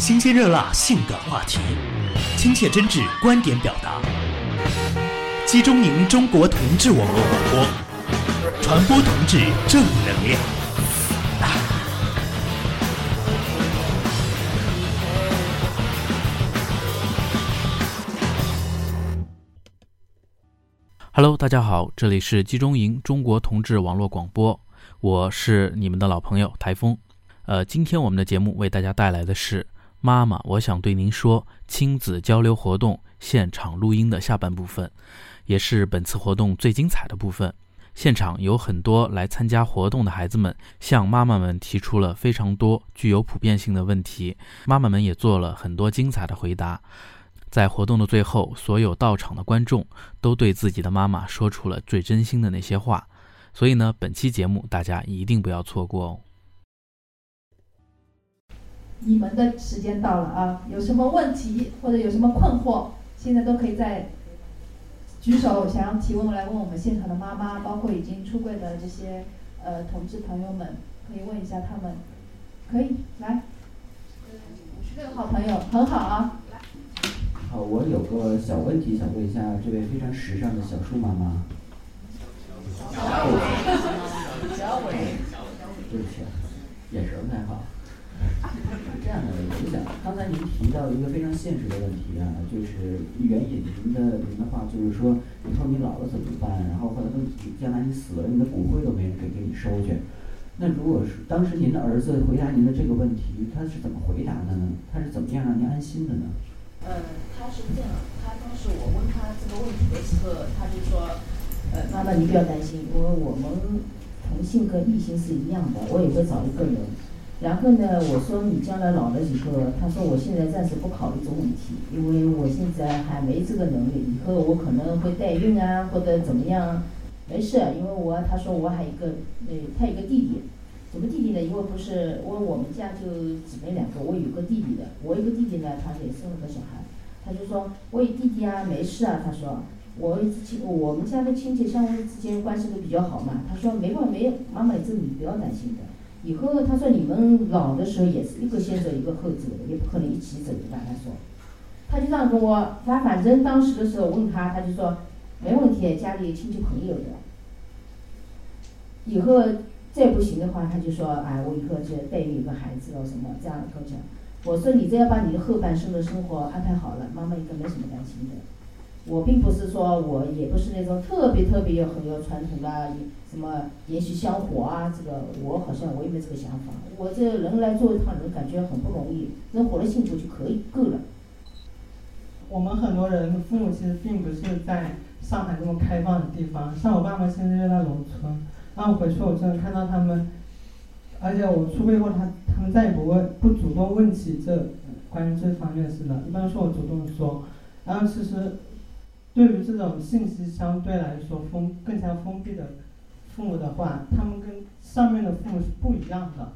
新鲜热辣性感话题，亲切真挚观点表达。集中营中国同志网络广播，传播同志正能量。Hello，大家好，这里是集中营中国同志网络广播，我是你们的老朋友台风。呃，今天我们的节目为大家带来的是《妈妈，我想对您说》亲子交流活动现场录音的下半部分，也是本次活动最精彩的部分。现场有很多来参加活动的孩子们向妈妈们提出了非常多具有普遍性的问题，妈妈们也做了很多精彩的回答。在活动的最后，所有到场的观众都对自己的妈妈说出了最真心的那些话，所以呢，本期节目大家一定不要错过哦。你们的时间到了啊！有什么问题或者有什么困惑，现在都可以在举手，想要提问来问我们现场的妈妈，包括已经出柜的这些呃同志朋友们，可以问一下他们。可以来，五十个好朋友，很好啊。好，我有个小问题想问一下这位非常时尚的小树妈妈。小伟，小伟，对不起，眼神不太好。是这样的，我想刚才您提到一个非常现实的问题啊，就是援引您的您的话，就是说以后你老了怎么办？然后或者说将来你死了，你的骨灰都没人给给你收去。那如果是当时您的儿子回答您的这个问题，他是怎么回答的呢？他是怎么样让您安心的呢？嗯，他是这样，他当时我问他这个问题的时候，他就说，呃，妈妈你不要担心，因为我们同性跟异性是一样的，我也会找一个人。然后呢，我说你将来老了以后，他说我现在暂时不考虑这个问题，因为我现在还没这个能力，以后我可能会代孕啊或者怎么样，没事，因为我他说我还有一个，呃，他有个弟弟。什么弟弟呢？因为不是，因为我们家就姊妹两个，我有个弟弟的。我有个弟弟呢，他也生了个小孩。他就说，我有弟弟啊，没事啊。他说，我亲，我们家的亲戚相互之间关系都比较好嘛。他说，没关没，妈妈这你不要担心的。以后他说你们老的时候也是一个先走一个后走的，也不可能一起走的吧？他说，他就这样跟我，他反正当时的时候问他，他就说，没问题，家里亲戚朋友的。以后。再不行的话，他就说：“哎，我以后就带一个孩子了，什么这样跟我讲。”我说：“你只要把你的后半生的生活安排好了，妈妈应该没什么担心的。”我并不是说我也不是那种特别特别有很有传统的，什么延续香火啊，这个我好像我也没这个想法。我这人来做一趟人，感觉很不容易，人活得幸福就可以够了。我们很多人父母其实并不是在上海这么开放的地方，像我爸妈现在就在农村。然后回去我就能看到他们，而且我出柜后，他他们再也不问不主动问起这关于这方面事了，一般是我主动说。然后其实，对于这种信息相对来说封更加封闭的父母的话，他们跟上面的父母是不一样的，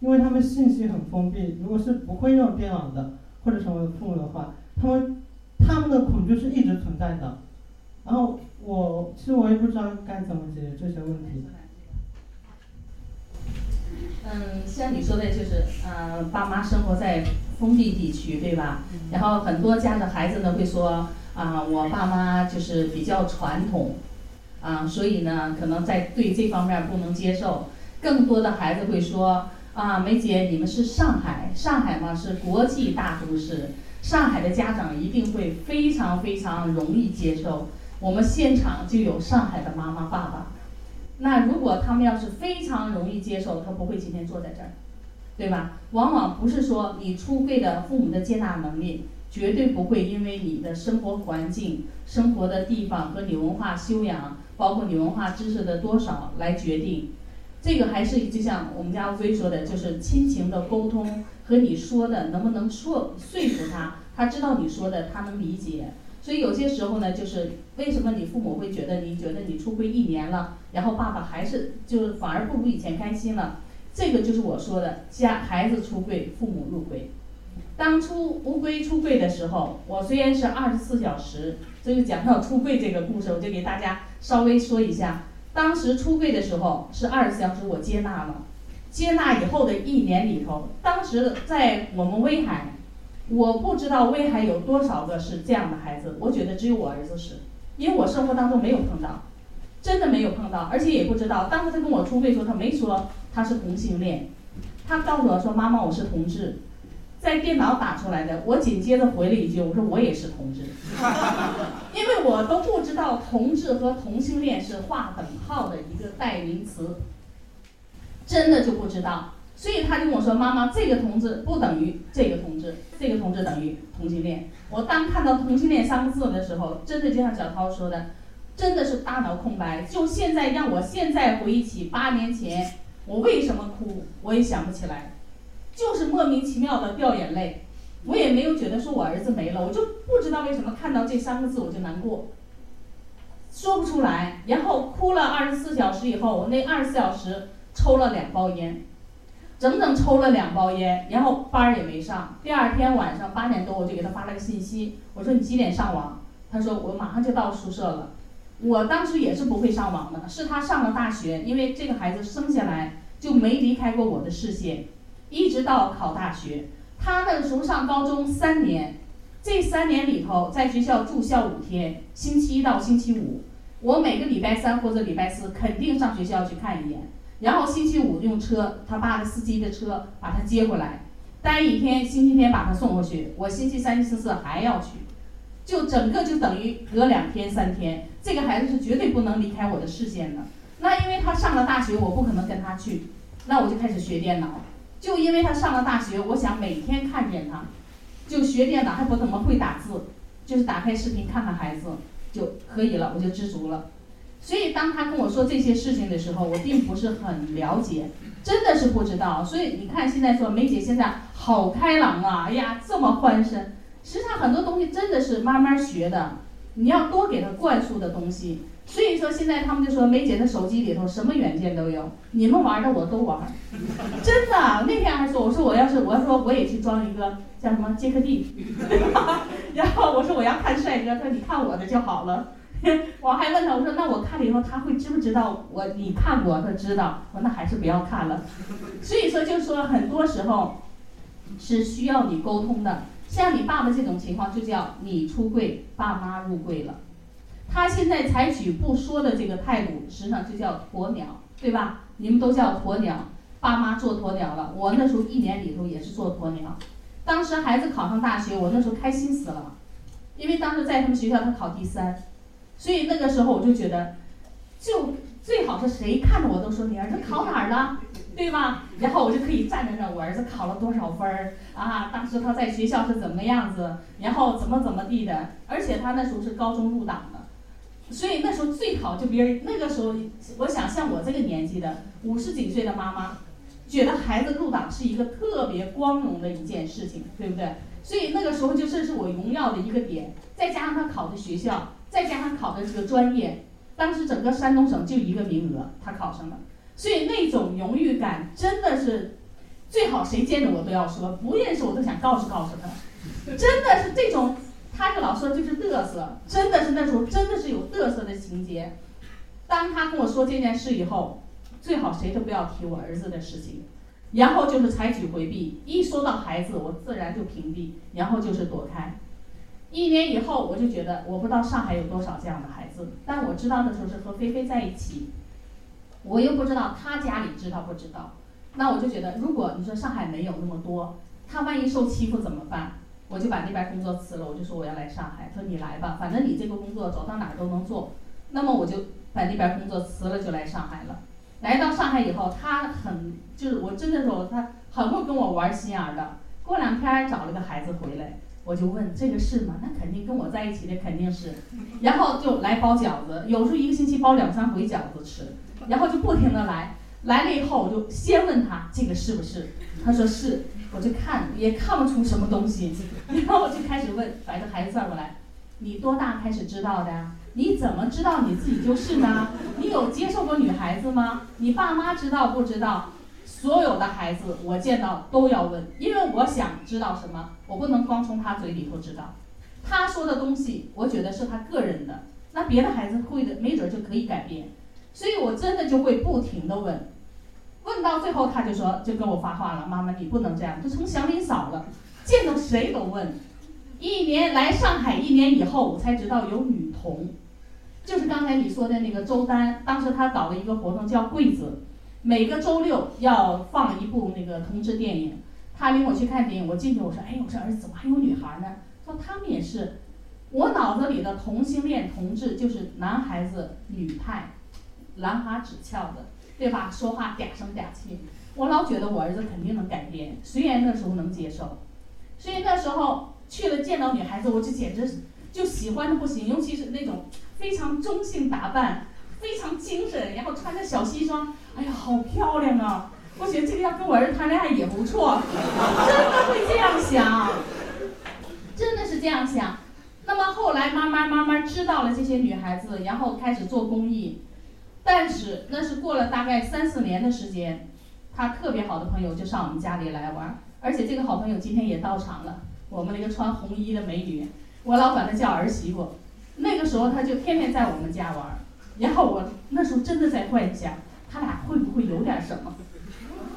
因为他们信息很封闭。如果是不会用电脑的或者什么父母的话，他们他们的恐惧是一直存在的。然后。我其实我也不知道该怎么解决这些问题。嗯，像你说的，就是嗯，爸妈生活在封闭地区，对吧？然后很多家的孩子呢会说啊，我爸妈就是比较传统，啊，所以呢，可能在对这方面不能接受。更多的孩子会说啊，梅姐，你们是上海，上海嘛是国际大都市，上海的家长一定会非常非常容易接受。我们现场就有上海的妈妈、爸爸，那如果他们要是非常容易接受，他不会今天坐在这儿，对吧？往往不是说你出柜的父母的接纳能力，绝对不会因为你的生活环境、生活的地方和你文化修养，包括你文化知识的多少来决定。这个还是就像我们家乌龟说的，就是亲情的沟通和你说的能不能说说服他，他知道你说的，他能理解。所以有些时候呢，就是为什么你父母会觉得你觉得你出柜一年了，然后爸爸还是就是反而不如以前开心了？这个就是我说的家孩子出柜，父母入柜。当初乌龟出柜的时候，我虽然是二十四小时，这就讲到出柜这个故事，我就给大家稍微说一下。当时出柜的时候是二十四小时，我接纳了，接纳以后的一年里头，当时在我们威海我不知道威海有多少个是这样的孩子，我觉得只有我儿子是，因为我生活当中没有碰到，真的没有碰到，而且也不知道。当时他跟我出柜的时候，他没说他是同性恋，他告诉我说：“妈妈，我是同志。”在电脑打出来的，我紧接着回了一句：“我说我也是同志。”因为我都不知道同志和同性恋是划等号的一个代名词，真的就不知道。所以他就跟我说：“妈妈，这个同志不等于这个同志，这个同志等于同性恋。”我当看到同性恋三个字的时候，真的就像小涛说的，真的是大脑空白。就现在让我现在回忆起八年前我为什么哭，我也想不起来，就是莫名其妙的掉眼泪。我也没有觉得说我儿子没了，我就不知道为什么看到这三个字我就难过，说不出来。然后哭了二十四小时以后，我那二十四小时抽了两包烟。整整抽了两包烟，然后班儿也没上。第二天晚上八点多，我就给他发了个信息，我说你几点上网？他说我马上就到宿舍了。我当时也是不会上网的，是他上了大学，因为这个孩子生下来就没离开过我的视线，一直到考大学。他那个时候上高中三年，这三年里头在学校住校五天，星期一到星期五，我每个礼拜三或者礼拜四肯定上学校去看一眼。然后星期五用车，他爸的司机的车把他接回来，待一天，星期天把他送回去。我星期三、星期四还要去，就整个就等于隔两天、三天。这个孩子是绝对不能离开我的视线的。那因为他上了大学，我不可能跟他去，那我就开始学电脑。就因为他上了大学，我想每天看见他，就学电脑，还不怎么会打字，就是打开视频看看孩子就可以了，我就知足了。所以，当他跟我说这些事情的时候，我并不是很了解，真的是不知道。所以你看，现在说梅姐现在好开朗啊，哎呀，这么欢声。实际上很多东西真的是慢慢学的，你要多给他灌输的东西。所以说现在他们就说梅姐的手机里头什么软件都有，你们玩的我都玩。真的，那天还说我说我要是我要说我也去装一个叫什么杰克蒂，然后我说我要看帅哥，他说你看我的就好了。我还问他，我说那我看了以后，他会知不知道我你看过？他知道，我那还是不要看了。所以说，就说很多时候是需要你沟通的。像你爸爸这种情况，就叫你出柜，爸妈入柜了。他现在采取不说的这个态度，实际上就叫鸵鸟，对吧？你们都叫鸵鸟，爸妈做鸵鸟了。我那时候一年里头也是做鸵鸟。当时孩子考上大学，我那时候开心死了，因为当时在他们学校他考第三。所以那个时候我就觉得，就最好是谁看着我都说你儿子考哪儿了，对吧？然后我就可以站在那，我儿子考了多少分儿啊？当时他在学校是怎么样子？然后怎么怎么地的？而且他那时候是高中入党的，所以那时候最好就别人那个时候，我想像我这个年纪的五十几岁的妈妈，觉得孩子入党是一个特别光荣的一件事情，对不对？所以那个时候就这是我荣耀的一个点，再加上他考的学校。再加上考的这个专业，当时整个山东省就一个名额，他考上了，所以那种荣誉感真的是，最好谁见着我都要说，不认识我都想告诉告诉他，真的是这种，他就老说就是嘚瑟，真的是那时候真的是有嘚瑟的情节。当他跟我说这件事以后，最好谁都不要提我儿子的事情，然后就是采取回避，一说到孩子，我自然就屏蔽，然后就是躲开。一年以后，我就觉得我不知道上海有多少这样的孩子，但我知道的时候是和菲菲在一起，我又不知道他家里知道不知道，那我就觉得，如果你说上海没有那么多，他万一受欺负怎么办？我就把那边工作辞了，我就说我要来上海。他说你来吧，反正你这个工作走到哪儿都能做。那么我就把那边工作辞了，就来上海了。来到上海以后，他很就是我真的说他很会跟我玩心眼的。过两天找了个孩子回来。我就问这个是吗？那肯定跟我在一起的肯定是，然后就来包饺子，有时候一个星期包两三回饺子吃，然后就不停的来，来了以后我就先问他这个是不是，他说是，我就看也看不出什么东西，然后我就开始问，把这孩子叫过来，你多大开始知道的呀？你怎么知道你自己就是呢？你有接受过女孩子吗？你爸妈知道不知道？所有的孩子，我见到都要问，因为我想知道什么，我不能光从他嘴里头知道。他说的东西，我觉得是他个人的，那别的孩子会的，没准就可以改变。所以我真的就会不停的问，问到最后他就说，就跟我发话了，妈妈你不能这样，就成祥林嫂了。见到谁都问。一年来上海一年以后，我才知道有女同，就是刚才你说的那个周丹，当时他搞了一个活动叫柜子，每个周六要放一部那个同志电影。他领我去看电影，我进去我说，哎，我说儿子怎么还有女孩呢？说他们也是。我脑子里的同性恋同志就是男孩子女派，兰花指翘的，对吧？说话嗲声嗲气。我老觉得我儿子肯定能改变，虽然那时候能接受，所以那时候去了见到女孩子，我就简直就喜欢的不行，尤其是那种非常中性打扮，非常精神，然后穿着小西装，哎呀，好漂亮啊！我觉得这个要跟我儿子谈恋爱也不错，真的会这样想，真的是这样想。那么后来慢慢慢慢知道了这些女孩子，然后开始做公益，但是那是过了大概三四年的时间，他特别好的朋友就上我们家里来玩，而且这个好朋友今天也到场了，我们那个穿红衣的美女，我老管她叫儿媳妇。那个时候她就天天在我们家玩，然后我那时候真的在幻想，他俩会不会有点什么？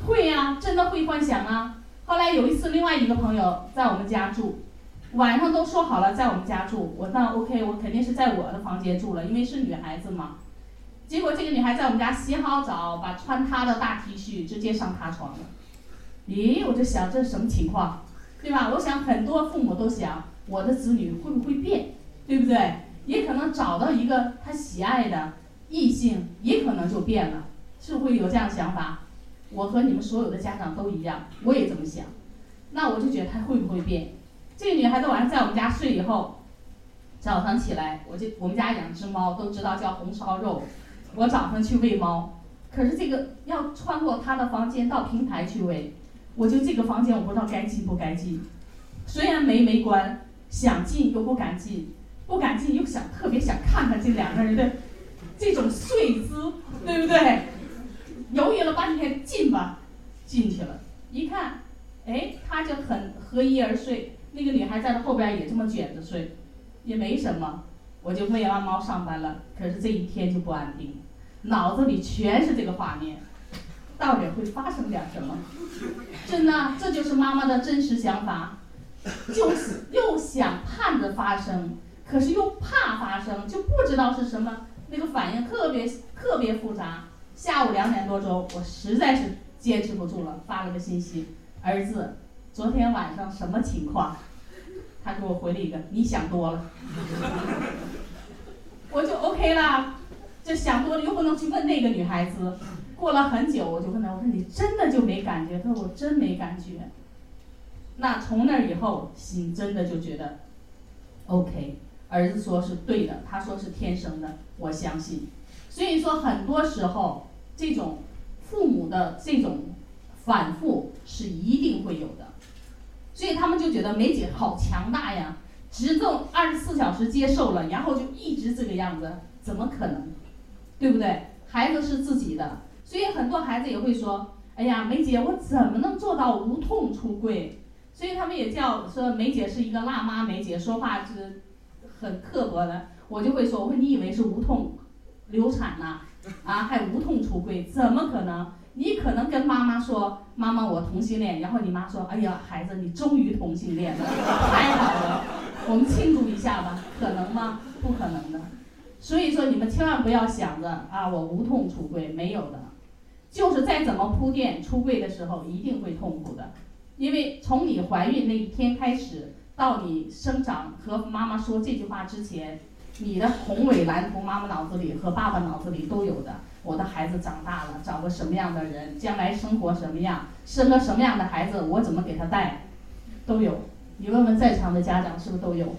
会呀，真的会幻想啊。后来有一次，另外一个朋友在我们家住。晚上都说好了在我们家住，我那 OK，我肯定是在我的房间住了，因为是女孩子嘛。结果这个女孩在我们家洗好澡，把穿她的大 T 恤直接上她床了。咦，我就想这是什么情况，对吧？我想很多父母都想我的子女会不会变，对不对？也可能找到一个他喜爱的异性，也可能就变了，是不会有这样的想法？我和你们所有的家长都一样，我也这么想。那我就觉得他会不会变？这个女孩子晚上在我们家睡以后，早上起来，我就我们家养只猫，都知道叫红烧肉。我早上去喂猫，可是这个要穿过她的房间到平台去喂，我就这个房间我不知道该进不该进。虽然门没关，想进又不敢进，不敢进又想特别想看看这两个人的这种睡姿，对不对？犹豫了半天，进吧，进去了，一看，哎，他就很合衣而睡。那个女孩在她后边也这么卷着睡，也没什么，我就喂完猫上班了。可是这一天就不安定，脑子里全是这个画面，到底会发生点什么？真的，这就是妈妈的真实想法，就是又想盼着发生，可是又怕发生，就不知道是什么，那个反应特别特别复杂。下午两点多钟，我实在是坚持不住了，发了个信息，儿子。昨天晚上什么情况？他给我回了一个，你想多了。我就 OK 了，这想多了又不能去问那个女孩子。过了很久，我就问她，我说你真的就没感觉？她说我真没感觉。那从那以后，心真的就觉得 OK。儿子说是对的，他说是天生的，我相信。所以说，很多时候这种父母的这种反复是一定会有的。所以他们就觉得梅姐好强大呀，执政二十四小时接受了，然后就一直这个样子，怎么可能？对不对？孩子是自己的，所以很多孩子也会说：“哎呀，梅姐，我怎么能做到无痛出柜？”所以他们也叫说梅姐是一个辣妈，梅姐说话是很刻薄的。我就会说：“我说你以为是无痛流产呐？啊，还无痛出柜？怎么可能？”你可能跟妈妈说：“妈妈，我同性恋。”然后你妈说：“哎呀，孩子，你终于同性恋了，太好了，我们庆祝一下吧。”可能吗？不可能的。所以说，你们千万不要想着啊，我无痛出柜，没有的。就是再怎么铺垫，出柜的时候一定会痛苦的，因为从你怀孕那一天开始，到你生长和妈妈说这句话之前，你的宏伟蓝图，妈妈脑子里和爸爸脑子里都有的。我的孩子长大了，找个什么样的人，将来生活什么样，生个什么样的孩子，我怎么给他带，都有。你问问在场的家长是不是都有，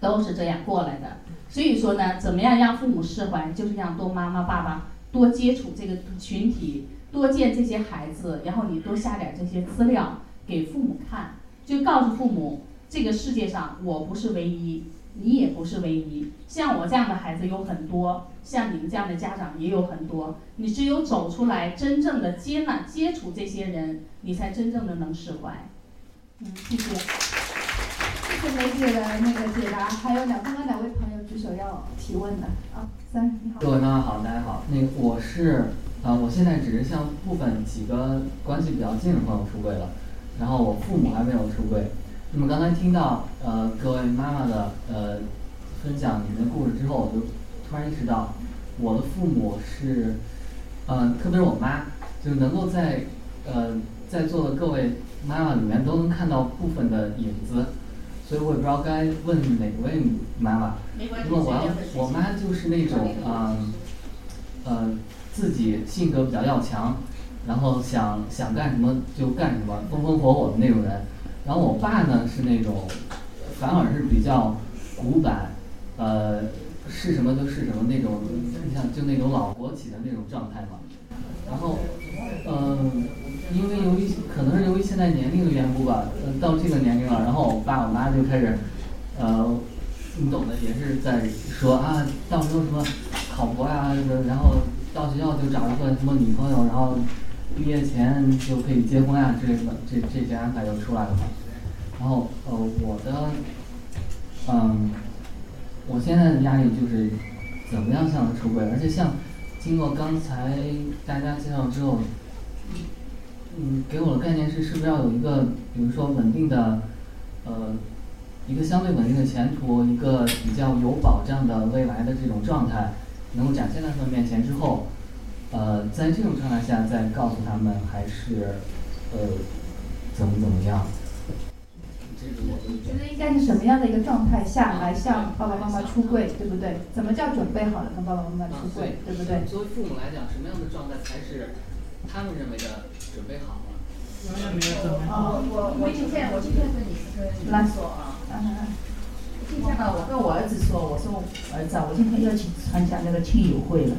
都是这样过来的。所以说呢，怎么样让父母释怀，就是让多妈妈爸爸多接触这个群体，多见这些孩子，然后你多下点这些资料给父母看，就告诉父母，这个世界上我不是唯一。你也不是唯一，像我这样的孩子有很多，像你们这样的家长也有很多。你只有走出来，真正的接纳、接触这些人，你才真正的能释怀。嗯，谢谢。谢谢梅姐的那个解答。还有两，刚刚两位朋友举手要提问的啊，三，你好。各位妈妈好，大家好。那个我是，啊，我现在只是向部分几个关系比较近的朋友出柜了。然后我父母还没有出柜。那么刚才听到呃各位妈妈的呃分享你们的故事之后，我就突然意识到，我的父母是，嗯，特别是我妈，就能够在呃在座的各位妈妈里面都能看到部分的影子，所以我也不知道该问哪位妈妈。没关系，那么我要我妈就是那种嗯呃自己性格比较要强，然后想想干什么就干什么，风风火火的那种人。然后我爸呢是那种，反而是比较古板，呃，是什么就是什么那种，你想就那种老国企的那种状态嘛。然后，嗯，因为由于可能是由于现在年龄的缘故吧，呃，到这个年龄了，然后我爸我妈就开始，呃，你懂的，也是在说啊，到时候什么考博呀，然后到学校就找一个什么女朋友，然后。毕业前就可以结婚啊之类的，这这些安排就出来了嘛。然后呃，我的，嗯，我现在的压力就是怎么样向他出轨，而且像经过刚才大家介绍之后，嗯，给我的概念是是不是要有一个，比如说稳定的，呃，一个相对稳定的前途，一个比较有保障的未来的这种状态，能够展现在他们面前之后。呃，在这种状态下再告诉他们，还是呃怎么怎么样？你觉得应该是什么样的一个状态下来向爸爸妈妈出柜，对不对？怎么叫准备好了跟爸爸妈妈出柜，对不对？作为父母来讲，什么样的状态才是他们认为的准备好了？哦，我我今天我今天跟你跟你说啊，今天呢，我跟我儿子说，我说儿子，我今天要去参加那个亲友会了。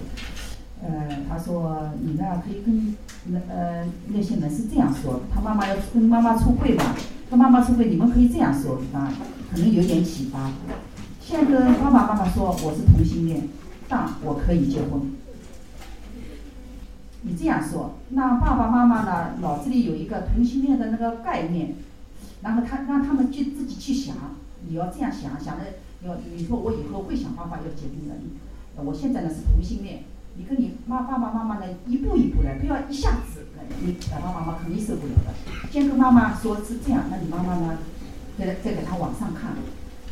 呃，他说你呢可以跟那呃那些人是这样说，他妈妈要跟妈妈出柜嘛，他妈妈出柜，你们可以这样说啊，可能有点启发。先跟爸爸妈妈说我是同性恋，但我可以结婚。你这样说，那爸爸妈妈呢脑子里有一个同性恋的那个概念，然后他让他们去自己去想，你要这样想想的，要你说我以后会想办法要结婚的，我现在呢是同性恋。你跟你妈爸爸妈妈呢，一步一步来，不要一下子，你爸爸妈妈肯定受不了的。先跟妈妈说是这样，那你妈妈呢，再再给他往上看。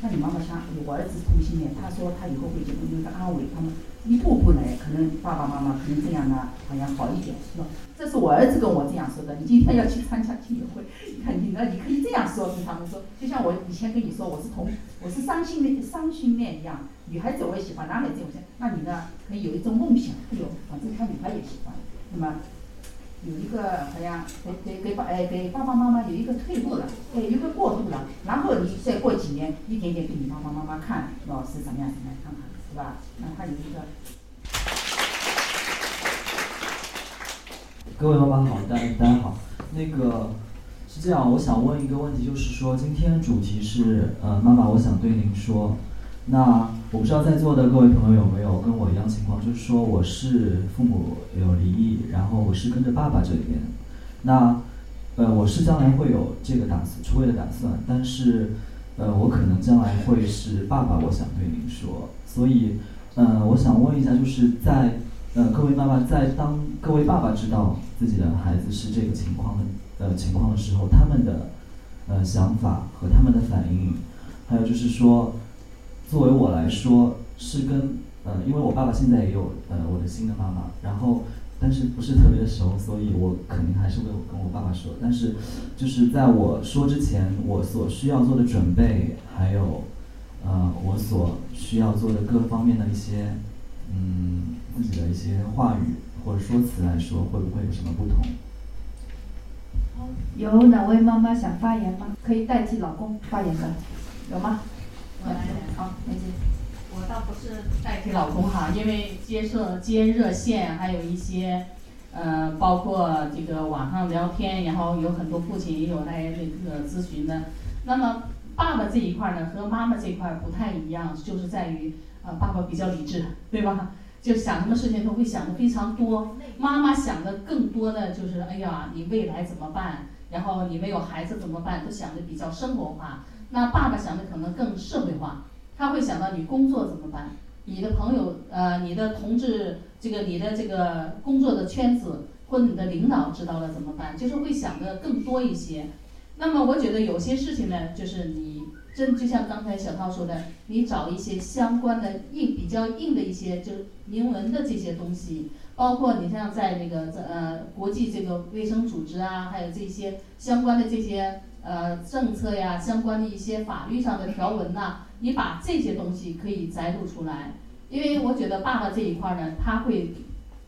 那你妈妈想，我儿子是同性恋，他说他以后会结婚，应该安慰他们，一步步来，可能爸爸妈妈可能这样呢，好像好一点，是吧？这是我儿子跟我这样说的。你今天要去参加听友会，你看你呢，你可以这样说跟他们说，就像我以前跟你说，我是同，我是双性恋，双性恋一样，女孩子我也喜欢，男孩子我喜欢。那你呢，可以有一种梦想，哎呦，反正他女孩也喜欢，那么。有一个好像给给给爸哎给爸爸妈妈有一个退路了，哎有个过渡了，然后你再过几年，一点点给你爸爸妈妈看老师怎么样怎么样看看，是吧？那他有一个。各位妈妈好，大家大家好，那个是这样，我想问一个问题，就是说今天主题是呃妈妈，我想对您说。那我不知道在座的各位朋友有没有跟我一样情况，就是说我是父母有离异，然后我是跟着爸爸这边。那呃，我是将来会有这个打算出位的打算，但是呃，我可能将来会是爸爸。我想对您说，所以呃，我想问一下，就是在呃各位妈妈在当各位爸爸知道自己的孩子是这个情况的呃情况的时候，他们的呃想法和他们的反应，还有就是说。作为我来说，是跟呃，因为我爸爸现在也有呃我的新的妈妈，然后但是不是特别的熟，所以我肯定还是会跟我爸爸说。但是就是在我说之前，我所需要做的准备，还有呃我所需要做的各方面的一些嗯自己的一些话语或者说辞来说，会不会有什么不同？有哪位妈妈想发言吗？可以代替老公发言的，有吗？好，梅姐。我倒不是代替老公哈，因为接受接热线，还有一些，呃，包括这个网上聊天，然后有很多父亲也有来这个咨询的。那么爸爸这一块呢，和妈妈这一块不太一样，就是在于，呃，爸爸比较理智，对吧？就想什么事情都会想的非常多。妈妈想的更多的就是，哎呀，你未来怎么办？然后你没有孩子怎么办？都想的比较生活化。那爸爸想的可能更社会化，他会想到你工作怎么办，你的朋友呃，你的同志这个你的这个工作的圈子或者你的领导知道了怎么办，就是会想的更多一些。那么我觉得有些事情呢，就是你真就像刚才小涛说的，你找一些相关的硬比较硬的一些就是明文的这些东西，包括你像在那个呃国际这个卫生组织啊，还有这些相关的这些呃政策呀，相关的一些法律上的条文呐，你把这些东西可以摘录出来，因为我觉得爸爸这一块呢，他会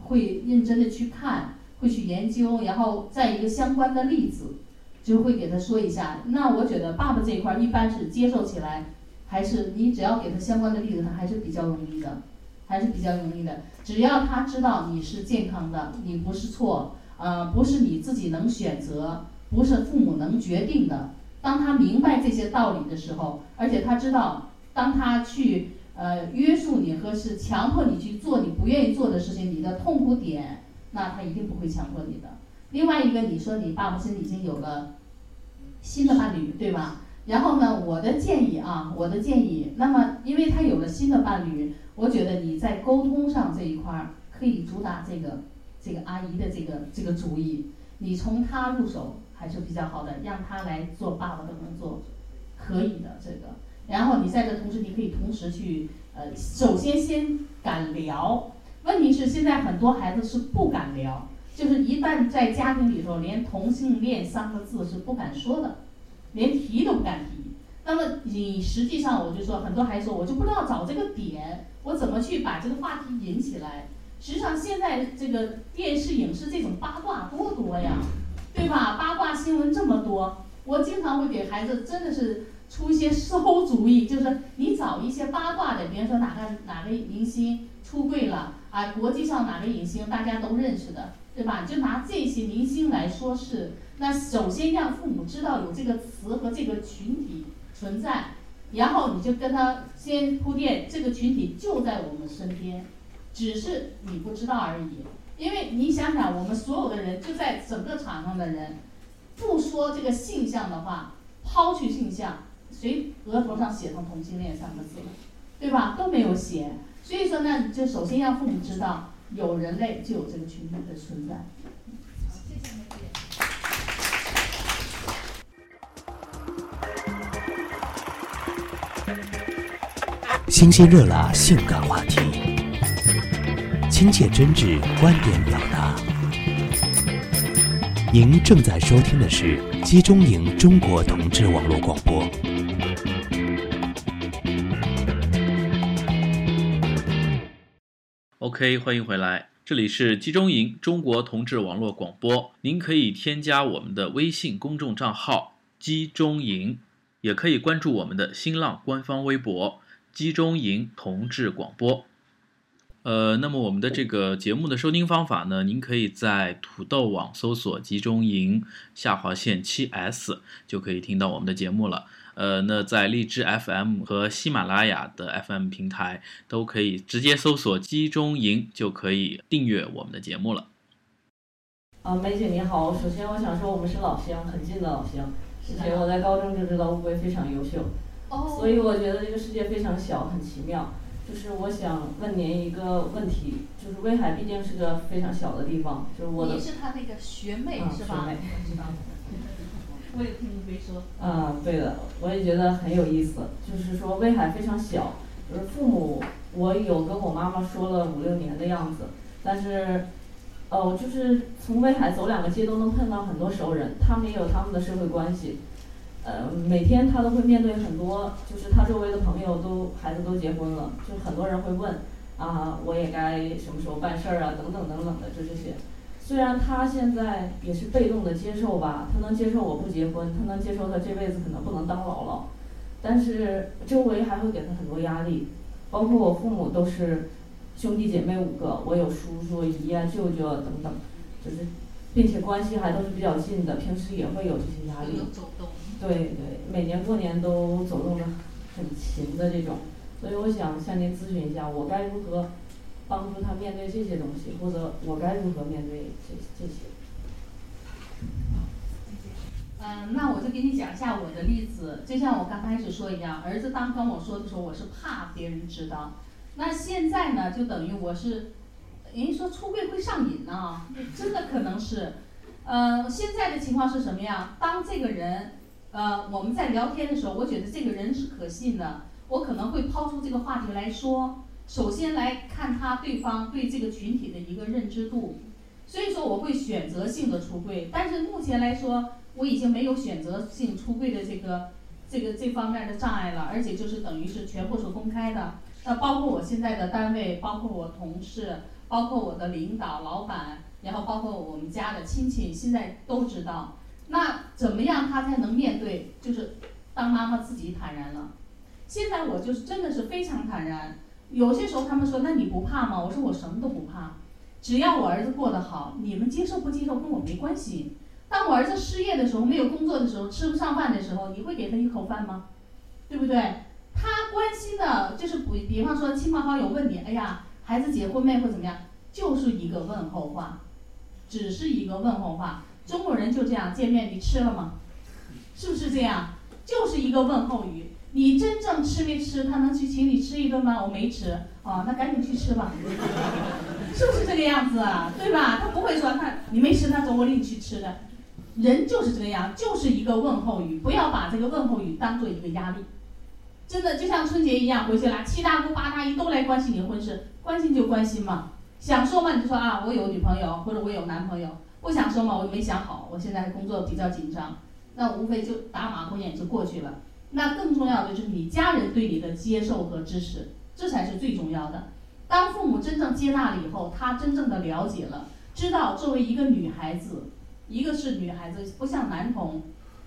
会认真的去看，会去研究，然后再一个相关的例子。就会给他说一下，那我觉得爸爸这一块一般是接受起来，还是你只要给他相关的例子，他还是比较容易的，还是比较容易的。只要他知道你是健康的，你不是错，呃，不是你自己能选择，不是父母能决定的。当他明白这些道理的时候，而且他知道，当他去呃约束你和是强迫你去做你不愿意做的事情，你的痛苦点，那他一定不会强迫你的。另外一个，你说你爸爸现在已经有了。新的伴侣，对吧？然后呢，我的建议啊，我的建议，那么因为他有了新的伴侣，我觉得你在沟通上这一块儿可以主打这个这个阿姨的这个这个主意，你从他入手还是比较好的，让他来做爸爸的工作，可以的这个。然后你在这同时，你可以同时去呃，首先先敢聊。问题是现在很多孩子是不敢聊。就是一旦在家庭里头，连同性恋三个字是不敢说的，连提都不敢提。那么你实际上，我就说很多孩子说，我就不知道找这个点，我怎么去把这个话题引起来。实际上现在这个电视、影视这种八卦多多呀，对吧？新闻这么多，我经常会给孩子真的是出一些馊主意，就是你找一些八卦的，比如说哪个哪个明星出柜了啊，国际上哪个影星大家都认识的。对吧？就拿这些明星来说事，那首先让父母知道有这个词和这个群体存在，然后你就跟他先铺垫，这个群体就在我们身边，只是你不知道而已。因为你想想，我们所有的人就在整个场上的人，不说这个性向的话，抛去性向，谁额头上写上同性恋三个字，对吧？都没有写。所以说呢，就首先让父母知道。有人类就有这个群体的存在。好，谢谢梅姐。新鲜热辣性感话题，亲切真挚观点表达。您正在收听的是集中营中国同志网络广播。OK，欢迎回来，这里是集中营中国同志网络广播。您可以添加我们的微信公众账号“集中营”，也可以关注我们的新浪官方微博“集中营同志广播”。呃，那么我们的这个节目的收听方法呢，您可以在土豆网搜索“集中营下划线七 S”，就可以听到我们的节目了。呃，那在荔枝 FM 和喜马拉雅的 FM 平台都可以直接搜索“集中营”，就可以订阅我们的节目了。啊，梅姐你好，首先我想说我们是老乡，很近的老乡，而且我在高中就知道乌龟非常优秀，所以我觉得这个世界非常小，很奇妙。就是我想问您一个问题，就是威海毕竟是个非常小的地方，就是我的。你是他那个学妹是吧？我也听你说。嗯，对的，我也觉得很有意思。就是说，威海非常小，就是父母，我有跟我妈妈说了五六年的样子，但是，哦，就是从威海走两个街都能碰到很多熟人，他们也有他们的社会关系。呃，每天他都会面对很多，就是他周围的朋友都孩子都结婚了，就很多人会问，啊，我也该什么时候办事儿啊，等等等等的，就这些。虽然他现在也是被动的接受吧，他能接受我不结婚，他能接受他这辈子可能不能当姥姥，但是周围还会给他很多压力，包括我父母都是兄弟姐妹五个，我有叔叔姨啊舅舅等等，就是，并且关系还都是比较近的，平时也会有这些压力。对对，每年过年都走动的很勤的这种，所以我想向您咨询一下，我该如何？帮助他面对这些东西，或者我该如何面对这这些？嗯，那我就给你讲一下我的例子。就像我刚开始说一样，儿子当跟我说的时候，我是怕别人知道。那现在呢，就等于我是，人家说出柜会上瘾呢，真的可能是。呃，现在的情况是什么样？当这个人呃，我们在聊天的时候，我觉得这个人是可信的，我可能会抛出这个话题来说。首先来看他对方对这个群体的一个认知度，所以说我会选择性的出柜。但是目前来说，我已经没有选择性出柜的这个这个这方面的障碍了，而且就是等于是全部是公开的。那包括我现在的单位，包括我同事，包括我的领导、老板，然后包括我们家的亲戚，现在都知道。那怎么样他才能面对？就是当妈妈自己坦然了。现在我就是真的是非常坦然。有些时候他们说：“那你不怕吗？”我说：“我什么都不怕，只要我儿子过得好，你们接受不接受跟我没关系。当我儿子失业的时候，没有工作的时候，吃不上饭的时候，你会给他一口饭吗？对不对？他关心的就是比比方说亲朋好友问你：‘哎呀，孩子结婚没或怎么样？’就是一个问候话，只是一个问候话。中国人就这样见面，你吃了吗？是不是这样？就是一个问候语。”你真正吃没吃？他能去请你吃一顿吗？我没吃，哦，那赶紧去吃吧，是不是这个样子啊？对吧？他不会说他你没吃，那走，我领你去吃的。人就是这样，就是一个问候语，不要把这个问候语当做一个压力。真的就像春节一样，回去了，七大姑八大姨都来关心你婚事，关心就关心嘛。想说嘛你就说啊，我有女朋友或者我有男朋友。不想说嘛，我没想好，我现在工作比较紧张，那无非就打马虎眼就过去了。那更重要的就是你家人对你的接受和支持，这才是最重要的。当父母真正接纳了以后，他真正的了解了，知道作为一个女孩子，一个是女孩子不像男童，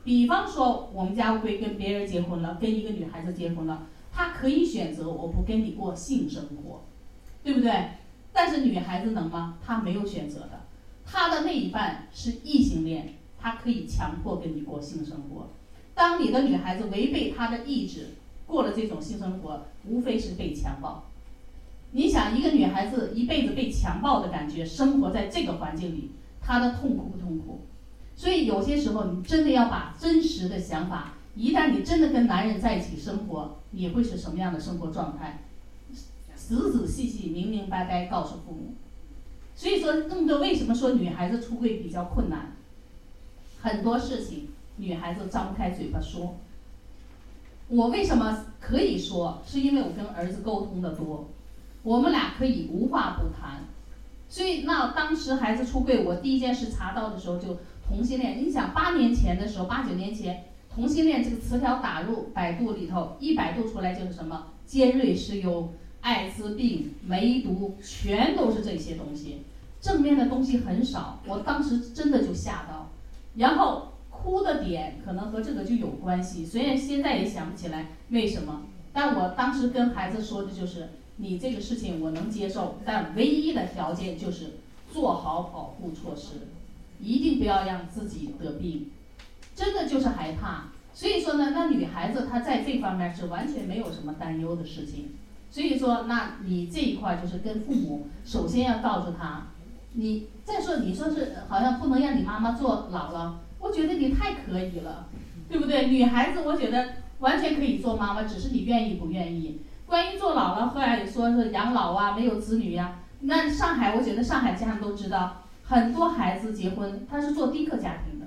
比方说我们家乌龟跟别人结婚了，跟一个女孩子结婚了，他可以选择我不跟你过性生活，对不对？但是女孩子能吗？她没有选择的，她的那一半是异性恋，她可以强迫跟你过性生活。当你的女孩子违背她的意志过了这种性生活，无非是被强暴。你想，一个女孩子一辈子被强暴的感觉，生活在这个环境里，她的痛苦不痛苦？所以有些时候，你真的要把真实的想法，一旦你真的跟男人在一起生活，你会是什么样的生活状态？仔仔细细、明明白白告诉父母。所以说，那么多为什么说女孩子出柜比较困难？很多事情。女孩子张不开嘴巴说，我为什么可以说？是因为我跟儿子沟通的多，我们俩可以无话不谈。所以那当时孩子出柜，我第一件事查到的时候就同性恋。你想八年前的时候，八九年前同性恋这个词条打入百度里头，一百度出来就是什么尖锐湿疣、艾滋病、梅毒，全都是这些东西，正面的东西很少。我当时真的就吓到，然后。哭的点可能和这个就有关系，虽然现在也想不起来为什么，但我当时跟孩子说的就是，你这个事情我能接受，但唯一的条件就是做好保护措施，一定不要让自己得病，真的就是害怕。所以说呢，那女孩子她在这方面是完全没有什么担忧的事情。所以说，那你这一块就是跟父母首先要告诉他，你再说你说是好像不能让你妈妈做姥姥。我觉得你太可以了，对不对？女孩子，我觉得完全可以做妈妈，只是你愿意不愿意。关于做姥姥，后来也说是养老啊，没有子女呀。那上海，我觉得上海家长都知道，很多孩子结婚他是做丁克家庭的，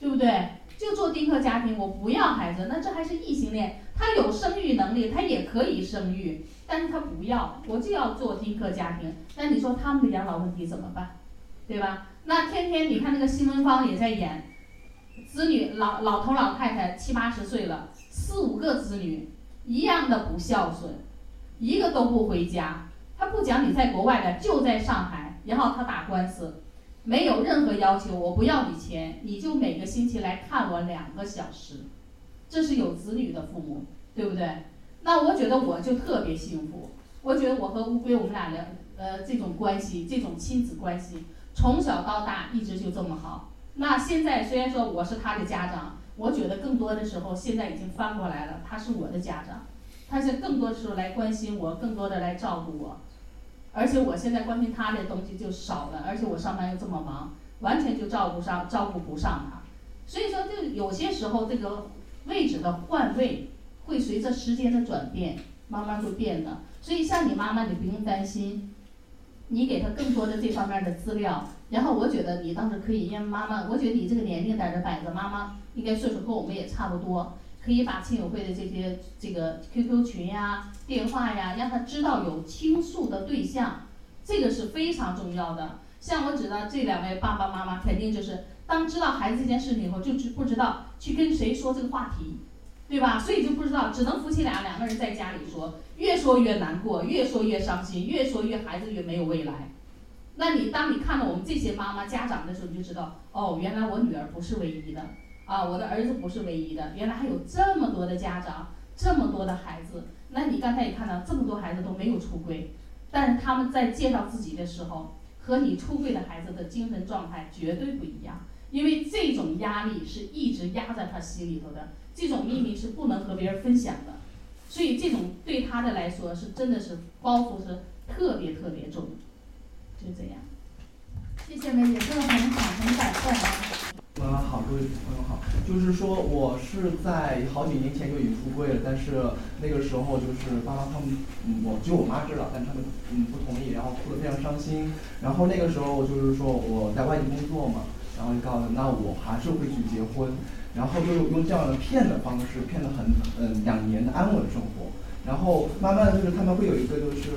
对不对？就做丁克家庭，我不要孩子，那这还是异性恋，他有生育能力，他也可以生育，但是他不要，我就要做丁克家庭。那你说他们的养老问题怎么办？对吧？那天天你看那个新闻方也在演。子女老老头老太太七八十岁了，四五个子女一样的不孝顺，一个都不回家。他不讲你在国外的，就在上海，然后他打官司，没有任何要求，我不要你钱，你就每个星期来看我两个小时。这是有子女的父母，对不对？那我觉得我就特别幸福。我觉得我和乌龟我们俩的呃这种关系，这种亲子关系，从小到大一直就这么好。那现在虽然说我是他的家长，我觉得更多的时候现在已经翻过来了，他是我的家长，他是更多的时候来关心我，更多的来照顾我，而且我现在关心他的东西就少了，而且我上班又这么忙，完全就照顾上照顾不上他，所以说就有些时候这个位置的换位会随着时间的转变慢慢会变的，所以像你妈妈你不用担心，你给他更多的这方面的资料。然后我觉得你倒是可以，因为妈妈，我觉得你这个年龄在这摆着，妈妈应该岁数跟我们也差不多，可以把亲友会的这些这个 QQ 群呀、电话呀，让他知道有倾诉的对象，这个是非常重要的。像我知道这两位爸爸妈妈，肯定就是当知道孩子这件事情以后，就知不知道去跟谁说这个话题，对吧？所以就不知道，只能夫妻俩两个人在家里说，越说越难过，越说越伤心，越说越孩子越没有未来。那你当你看到我们这些妈妈家长的时候，你就知道，哦，原来我女儿不是唯一的，啊，我的儿子不是唯一的，原来还有这么多的家长，这么多的孩子。那你刚才也看到，这么多孩子都没有出柜，但是他们在介绍自己的时候，和你出柜的孩子的精神状态绝对不一样，因为这种压力是一直压在他心里头的，这种秘密是不能和别人分享的，所以这种对他的来说是真的是包袱是特别特别重。就这样，谢谢梅姐，真的很好，很感动啊。呃，好，各位朋友好，就是说我是在好几年前就已经出柜了，但是那个时候就是爸妈他们，嗯，我只有我妈知道，但他们嗯不同意，然后哭得非常伤心。然后那个时候就是说我在外地工作嘛，然后就告诉他，那我还是会去结婚，然后就用这样的骗的方式骗了很嗯两年的安稳生活，然后慢慢的就是他们会有一个就是。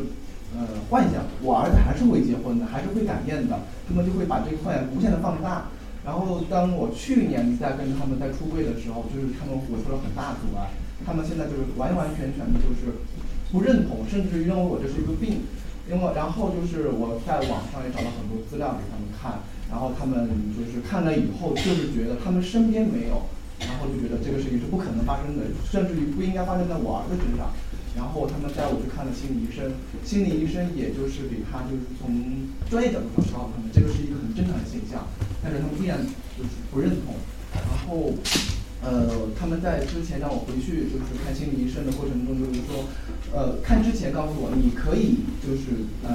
呃，幻想我儿子还是会结婚的，还是会改变的，他们就会把这个幻想无限的放大。然后当我去年在跟他们在出柜的时候，就是他们我出了很大阻碍，他们现在就是完完全全的就是不认同，甚至于认为我这是一个病。因为然后就是我在网上也找了很多资料给他们看，然后他们就是看了以后就是觉得他们身边没有，然后就觉得这个事情是不可能发生的，甚至于不应该发生在我儿子身上。然后他们带我去看了心理医生，心理医生也就是给他就是从专业角度上告诉他们这个是一个很正常的现象，但是他们依然就是不认同。然后，呃，他们在之前让我回去就是看心理医生的过程中，就是说，呃，看之前告诉我你可以就是呃，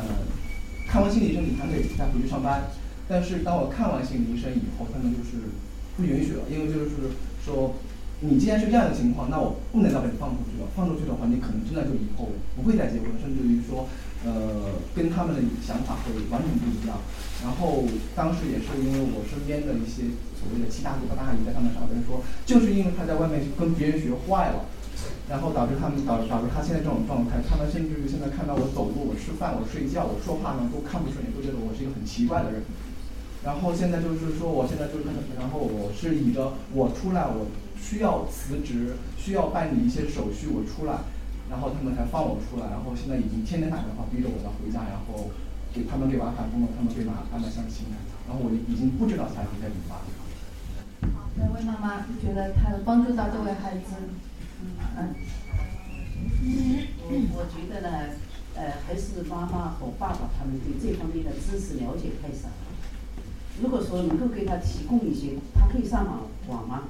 看完心理医生你还可以再回去上班，但是当我看完心理医生以后，他们就是不允许了，因为就是说。你既然是这样的情况，那我不能再把你放出去了。放出去的话，你可能真的就以后不会再结婚，甚至于说，呃，跟他们的想法会完全不一样。然后当时也是因为我身边的一些所谓的七大姑八大姨在他们上边说，就是因为他在外面跟别人学坏了，然后导致他们导导致他现在这种状态。他们甚至于现在看到我走路、我吃饭、我睡觉、我说话呢，都看不顺眼，都觉得我是一个很奇怪的人。然后现在就是说，我现在就是，然后我是以着我出来我。需要辞职，需要办理一些手续，我出来，然后他们才放我出来。然后现在已经天天打电话逼着我要回家，然后给他们给我安排工作，他们给马安排相亲，然后我已经不知道下一步该怎么办。好，两位妈妈觉得他帮助到这位孩子，嗯，我觉得呢，呃，还是妈妈和爸爸他们对这方面的知识了解太少。如果说能够给他提供一些，他可以上网网吗？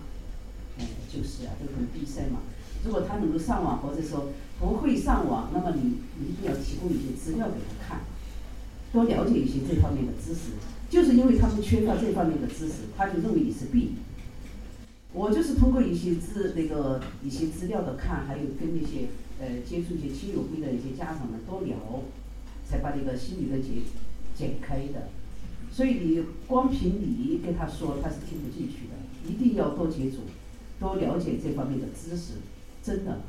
哎，就是啊，都很闭塞嘛。如果他能够上网，或者说不会上网，那么你一定要提供一些资料给他看，多了解一些这方面的知识。就是因为他们缺乏这方面的知识，他就认为你是弊。我就是通过一些资那个一些资料的看，还有跟那些呃接触一些亲友会的一些家长们多聊，才把这个心理的结解开的。所以你光凭你跟他说，他是听不进去的，一定要多接触。多了解这方面的知识，真的，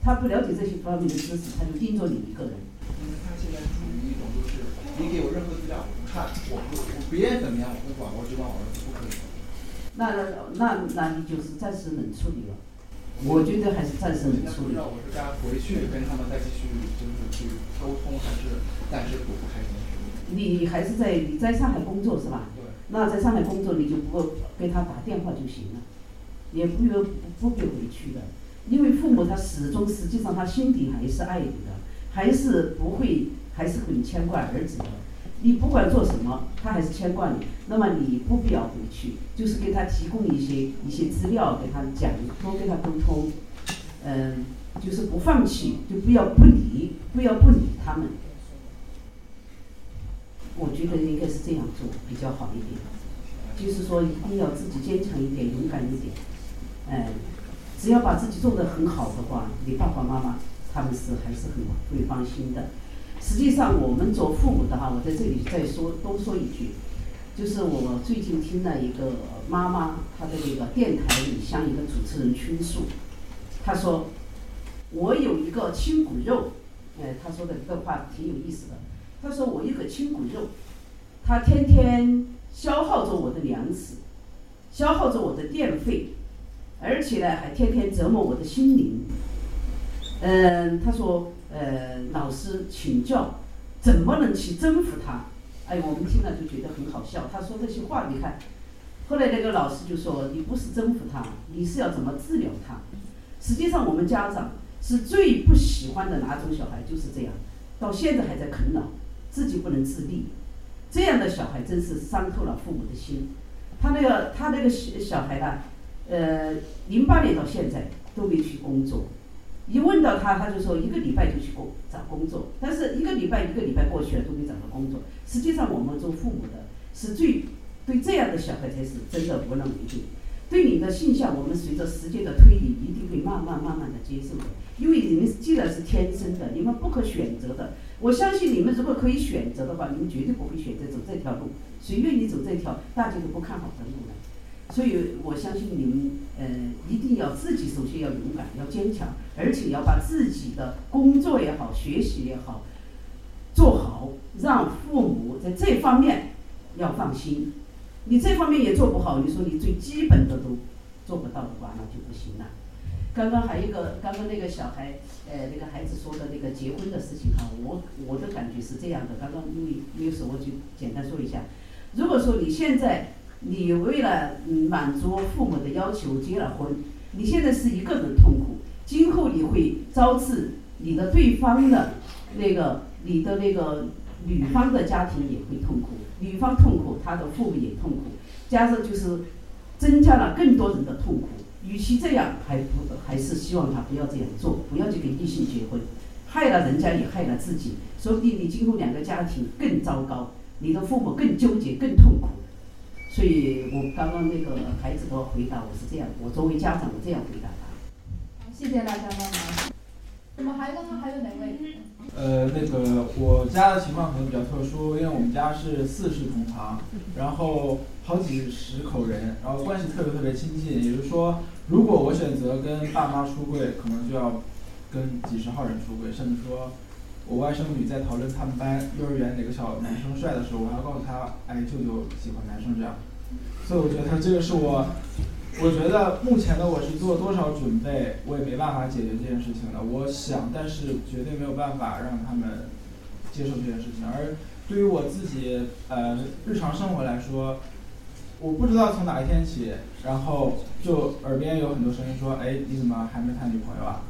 他不了解这些方面的知识，他就盯着你一个人。因为他现在处于一种就是，你给我任何资料我不看，我不我别人怎么样我不管，我只管我儿子不可以。那那那你就是暂时冷处理了，我觉得还是暂时冷处理。不知道我是该回去跟他们再继续就是去沟通，还是暂时躲不开这你还是在你在上海工作是吧？那在上海工作你就不给他打电话就行了。也不用不必回去的，因为父母他始终实际上他心底还是爱你的，还是不会还是很牵挂儿子的。你不管做什么，他还是牵挂你。那么你不必要回去，就是给他提供一些一些资料，给他讲，多跟他沟通。嗯，就是不放弃，就不要不理，不要不理他们。我觉得应该是这样做比较好一点，就是说一定要自己坚强一点，勇敢一点。哎，只要把自己做得很好的话，你爸爸妈妈他们是还是很会放心的。实际上，我们做父母的哈，我在这里再说多说一句，就是我最近听了一个妈妈，她的那个电台里向一个主持人倾诉，她说：“我有一个亲骨肉，哎，她说的这个话挺有意思的。他说我一个亲骨肉，他天天消耗着我的粮食，消耗着我的电费，而且呢还天天折磨我的心灵。嗯，他说，呃，老师请教，怎么能去征服他？”哎，我们听了就觉得很好笑。他说这些话，你看，后来那个老师就说：“你不是征服他，你是要怎么治疗他？”实际上，我们家长是最不喜欢的哪种小孩，就是这样，到现在还在啃老，自己不能自立，这样的小孩真是伤透了父母的心。他那个他那个小小孩呢，呃，零八年到现在都没去工作。一问到他，他就说一个礼拜就去工找工作，但是一个礼拜一个礼拜过去了都没找到工作。实际上，我们做父母的是最对这样的小孩才是真的无能为力。对你的性向，我们随着时间的推移，一定会慢慢慢慢的接受的。因为你们既然是天生的，你们不可选择的。我相信你们如果可以选择的话，你们绝对不会选择走这条路。谁愿意走这条大家都不看好的路呢？所以我相信你们，呃，一定要自己首先要勇敢，要坚强，而且要把自己的工作也好，学习也好，做好，让父母在这方面要放心。你这方面也做不好，你说你最基本的都做不到的话，那就不行了。刚刚还有一个，刚刚那个小孩，呃，那个孩子说的那个结婚的事情哈，我我的感觉是这样的。刚刚因为没有时候就简单说一下。如果说你现在，你为了满足父母的要求结了婚，你现在是一个人痛苦，今后你会招致你的对方的那个你的那个女方的家庭也会痛苦，女方痛苦，她的父母也痛苦，加上就是增加了更多人的痛苦。与其这样，还不还是希望他不要这样做，不要去跟异性结婚，害了人家也害了自己，说不定你今后两个家庭更糟糕，你的父母更纠结更痛苦。所以我刚刚那个孩子的回答我是这样，我作为家长我这样回答他。好，谢谢大家帮忙。那么还刚刚还有哪位？呃，那个我家的情况可能比较特殊，因为我们家是四世同堂，然后好几十口人，然后关系特别特别亲近。也就是说，如果我选择跟爸妈出柜，可能就要跟几十号人出柜，甚至说。我外甥女在讨论他们班幼儿园哪个小男生帅的时候，我还要告诉她，哎，舅舅喜欢男生这样。所以我觉得这个是我，我觉得目前的我是做多少准备，我也没办法解决这件事情的。我想，但是绝对没有办法让他们接受这件事情。而对于我自己，呃，日常生活来说，我不知道从哪一天起，然后就耳边有很多声音说，哎，你怎么还没谈女朋友啊？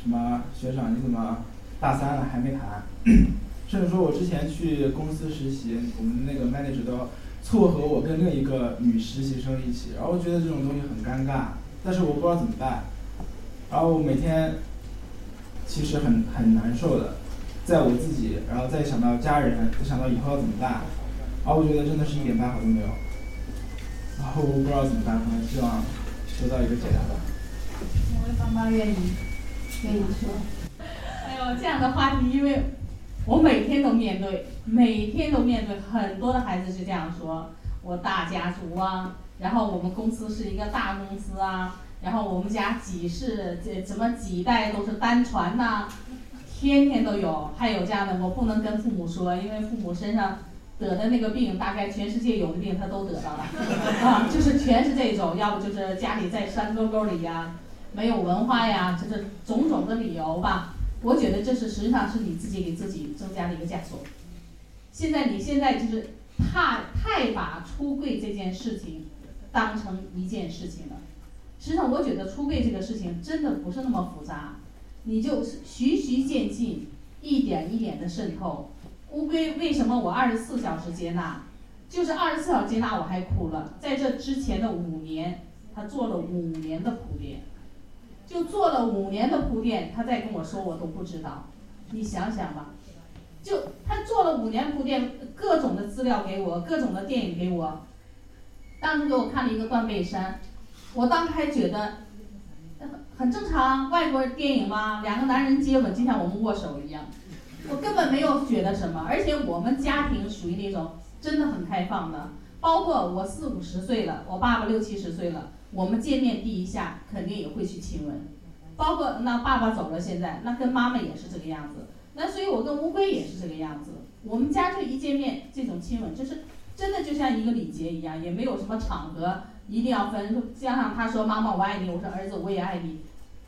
什么学长，你怎么？大三了还没谈，甚至说我之前去公司实习，我们那个 manager 都撮合我跟另一个女实习生一起，然后我觉得这种东西很尴尬，但是我不知道怎么办，然后我每天其实很很难受的，在我自己，然后再想到家人，再想到以后要怎么办，然后我觉得真的是一点办法都没有，然后我不知道怎么办，可能希望得到一个解答吧。哪位妈妈愿意愿意说？哎呦这样的话题，因为我每天都面对，每天都面对很多的孩子是这样说：我大家族啊，然后我们公司是一个大公司啊，然后我们家几世这怎么几代都是单传呐，天天都有。还有这样的，我不能跟父母说，因为父母身上得的那个病，大概全世界有的病他都得到了，啊，就是全是这种，要不就是家里在山沟沟里呀，没有文化呀，就是种种的理由吧。我觉得这是实际上是你自己给自己增加了一个枷锁。现在你现在就是太太把出柜这件事情当成一件事情了。实际上，我觉得出柜这个事情真的不是那么复杂，你就循序渐进，一点一点的渗透。乌龟为什么我二十四小时接纳？就是二十四小时接纳我还哭了，在这之前的五年，他做了五年的铺垫。就做了五年的铺垫，他再跟我说我都不知道，你想想吧，就他做了五年铺垫，各种的资料给我，各种的电影给我，当时给我看了一个断背山，我当时还觉得很正常，外国电影嘛，两个男人接吻就像我们握手一样，我根本没有觉得什么，而且我们家庭属于那种真的很开放的，包括我四五十岁了，我爸爸六七十岁了，我们见面第一下肯定也会去亲吻。包括那爸爸走了，现在那跟妈妈也是这个样子。那所以我跟乌龟也是这个样子。我们家就一见面，这种亲吻就是真的就像一个礼节一样，也没有什么场合一定要分。加上他说妈妈我爱你，我说儿子我也爱你，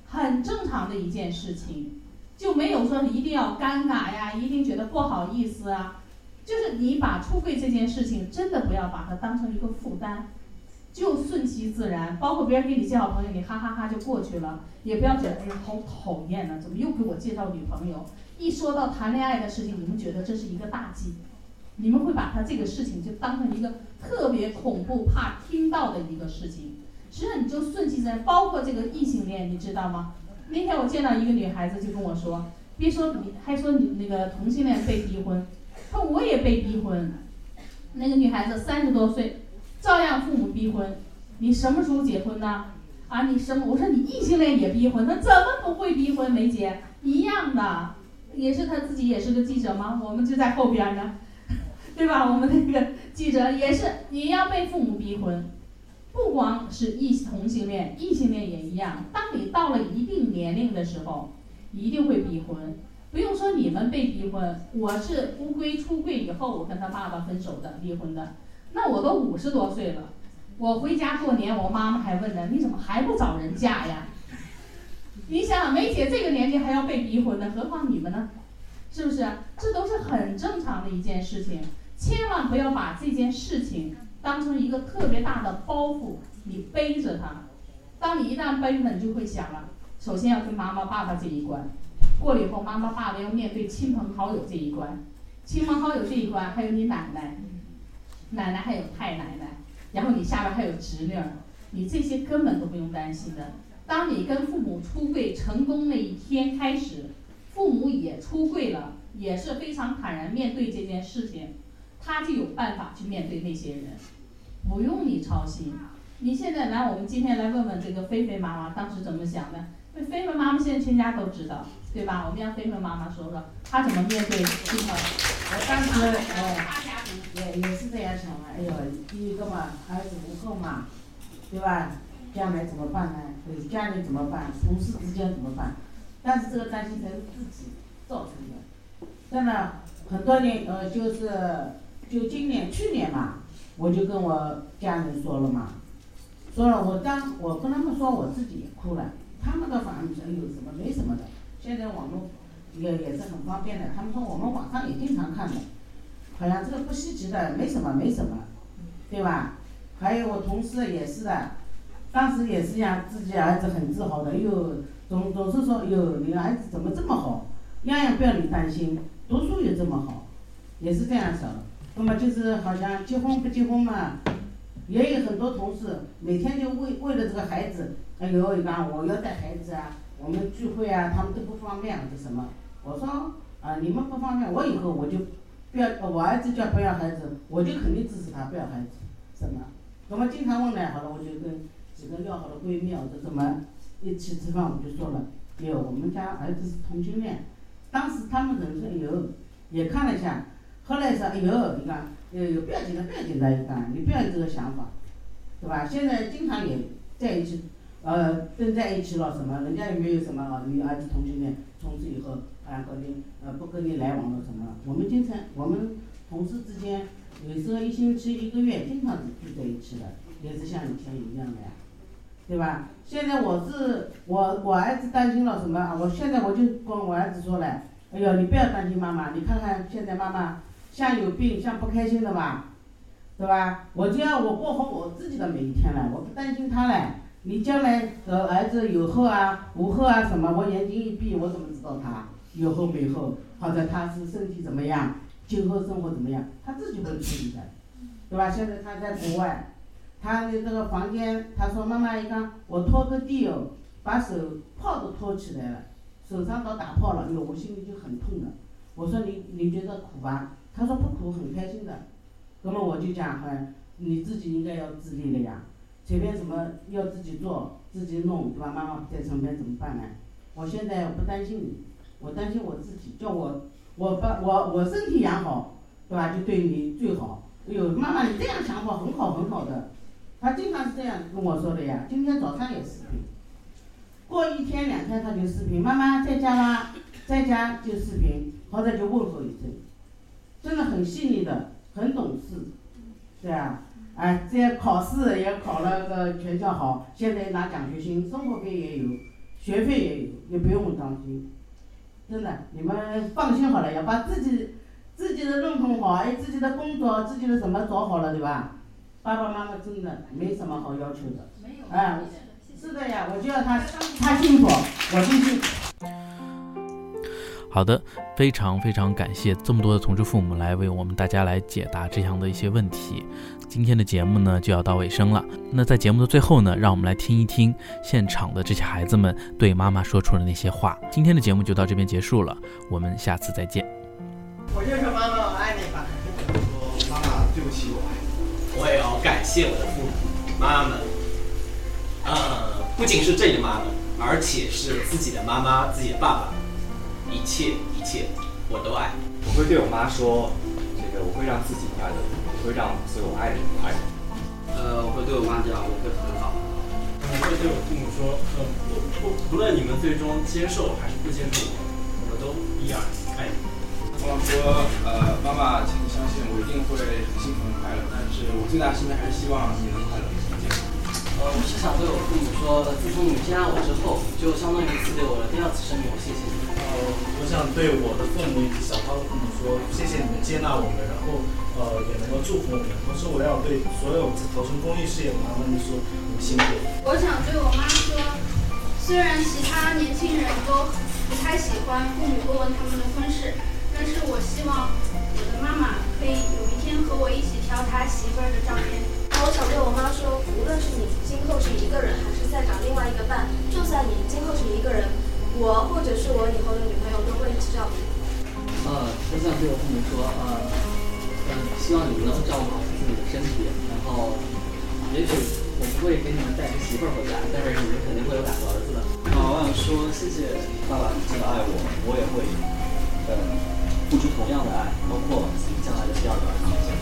很正常的一件事情，就没有说一定要尴尬呀，一定觉得不好意思啊。就是你把出柜这件事情，真的不要把它当成一个负担，就顺其自然。包括别人给你介绍朋友，你哈哈哈就过去了，也不要觉得哎呀好讨厌呢，怎么又给我介绍女朋友？一说到谈恋爱的事情，你们觉得这是一个大忌，你们会把他这个事情就当成一个特别恐怖、怕听到的一个事情。实际上你就顺其自然，包括这个异性恋，你知道吗？那天我见到一个女孩子就跟我说，别说你还说你那个同性恋被逼婚。说我也被逼婚，那个女孩子三十多岁，照样父母逼婚。你什么时候结婚呢？啊，你什么？我说你异性恋也逼婚，那怎么不会逼婚？梅姐一样的，也是他自己也是个记者吗？我们就在后边呢，对吧？我们那个记者也是也要被父母逼婚，不光是异同性恋，异性恋也一样。当你到了一定年龄的时候，一定会逼婚。不用说你们被逼婚，我是乌龟出柜以后，我跟他爸爸分手的，离婚的。那我都五十多岁了，我回家过年，我妈妈还问呢，你怎么还不找人嫁呀？你想想，梅姐这个年纪还要被逼婚呢，何况你们呢？是不是？这都是很正常的一件事情，千万不要把这件事情当成一个特别大的包袱，你背着它。当你一旦背了，你就会想了，首先要跟妈妈、爸爸这一关。过了以后，妈妈、爸爸要面对亲朋好友这一关，亲朋好友这一关，还有你奶奶，奶奶还有太奶奶，然后你下边还有侄女儿，你这些根本都不用担心的。当你跟父母出柜成功那一天开始，父母也出柜了，也是非常坦然面对这件事情，他就有办法去面对那些人，不用你操心。你现在来，我们今天来问问这个菲菲妈妈当时怎么想的？那菲菲妈妈现在全家都知道。对吧？我们让菲菲妈妈说说，她怎么面对这个？我当时呃，也也是这样想的。哎呦，第一个嘛，儿子不够嘛，对吧？将来怎么办呢？呃，家里怎么办？同事之间怎么办？但是这个担心才是自己造成的。真的，很多年呃，就是就今年去年嘛，我就跟我家人说了嘛，说了我当我跟他们说，我自己也哭了。他们的反应说有什么？没什么的。现在网络也也是很方便的，他们说我们网上也经常看的，好像这个不稀奇的，没什么没什么，对吧？还有我同事也是的，当时也是讲自己儿子很自豪的，哟，总总是说哟，你儿子怎么这么好，样样不要你担心，读书也这么好，也是这样想的。那么就是好像结婚不结婚嘛，也有很多同事每天就为为了这个孩子，哎呦，你看我要带孩子啊。我们聚会啊，他们都不方便，这什么？我说啊，你们不方便，我以后我就不要，我儿子叫不要孩子，我就肯定支持他不要孩子，什么？我们经常问呢，好了，我就跟几个要好的闺蜜啊，这什么一起吃饭，我就说了，有我们家儿子是同性恋，当时他们人说有，也看了一下，后来说哎呦，你看，有有不要紧的，不要紧的，你看，你不要有这个想法，对吧？现在经常也在一起。呃，跟在一起了什么？人家也没有什么，你儿子同性恋，从此以后啊和你呃不跟你来往了什么？我们经常我们同事之间有时候一星期一个月经常是聚在一起的，也是像以前一样的呀，对吧？现在我是我我儿子担心了什么？我现在我就跟我儿子说了，哎呦你不要担心妈妈，你看看现在妈妈像有病像不开心的吧，对吧？我就要我过好我自己的每一天了，我不担心他嘞。你将来的儿子有后啊无后啊什么？我眼睛一闭，我怎么知道他有后没后？或者他是身体怎么样，今后生活怎么样？他自己会处理的，对吧？现在他在国外，他的这个房间，他说妈妈一看我拖个地哦，把手泡都拖起来了，手上都打泡了，哟，我心里就很痛了。我说你你觉得苦吧？他说不苦，很开心的。那么我就讲，哎，你自己应该要自立的呀。前面什么要自己做，自己弄，对吧？妈妈在身边怎么办呢？我现在不担心你，我担心我自己，叫我我把我我身体养好，对吧？就对你最好。哎呦，妈妈你这样想法很好很好的，他经常是这样跟我说的呀。今天早上也视频，过一天两天他就视频，妈妈在家吗，在家就视频，或者就问候一声，真的很细腻的，很懂事，对啊，哎，这考试也考了个全校好，现在拿奖学金，生活费也有，学费也有，也不用担心，真的，你们放心好了，要把自己自己的认同好，哎，自己的工作，自己的什么找好了，对吧？爸爸妈妈真的没什么好要求的，哎，是的呀，我就要他他幸福，我就幸福。好的，非常非常感谢这么多的同志父母来为我们大家来解答这样的一些问题。今天的节目呢就要到尾声了。那在节目的最后呢，让我们来听一听现场的这些孩子们对妈妈说出的那些话。今天的节目就到这边结束了，我们下次再见。我就说妈妈，我爱你吧。说妈妈，对不起，我爱你。我也要感谢我的父母妈妈们，呃，不仅是这里的妈妈，而且是自己的妈妈、自己的爸爸，一切一切我都爱。我会对我妈说，这个我会让自己快乐，我会让所有爱的人快乐。呃，我会对我妈讲，我会很好。我会对我父母说，呃，不不，不论你们最终接受还是不接受我，我都依然爱你。我说，呃，妈妈，请你相信，我一定会很幸福很快乐。但是我最大心愿还是希望你能快乐、健康。呃，我是想对我父母说，自从你们接纳我之后，就相当于赐给我了第二次生命，我谢谢你。呃，我想对我的父母以及小涛的父母说，谢谢你们接纳我们，然后呃也能够祝福我们。同时，我要对所有投身公益事业的妈妈们说，你们辛苦了。我想对我妈说，虽然其他年轻人都不太喜欢父母过问他们的婚事。但是我希望我的妈妈可以有一天和我一起挑她媳妇儿的照片。那我想对我妈说，无论是你今后是一个人，还是再找另外一个伴，就算你今后是一个人，我或者是我以后的女朋友都会一起照顾你。呃，我想对我父母说，呃，呃，希望你们能照顾好自己的身体，然后，也许我不会给你们带个媳妇儿回家，但是你们肯定会有两个儿子的。啊，我想说谢谢爸爸这么爱我，我也会，呃。付出同样的爱，包括自己将来的第二个儿子，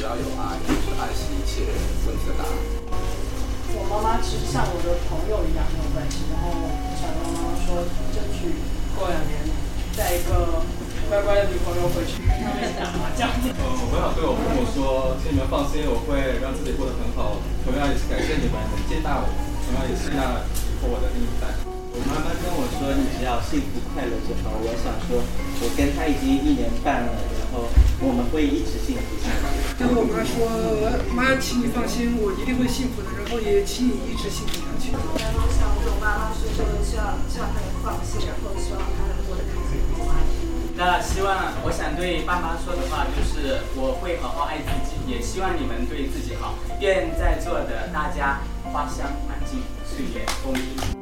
只要有爱，就是爱是一切问题的答案。我妈妈其实像我的朋友一样很有关系，然后想跟妈妈说，争取过两年带一个乖乖的女朋友回去跟他们打麻将。呃，我想对我父母说，请你们放心，我会让自己过得很好。同样也是感谢你们能接纳我，同样也是那以后我的另一半。妈妈跟我说：“你只要幸福快乐就好。”我想说，我跟她已经一年半了，然后我们会一直幸福下去。跟我妈说：“妈，请你放心，我一定会幸福的，然后也请你一直幸福下去。”我想对我妈妈说，就希望希望她能放心，然后希望她能过得开心，快乐。那希望我想对爸妈说的话就是我会好好爱自己，也希望你们对自己好。愿在座的大家花香满径，岁月风平。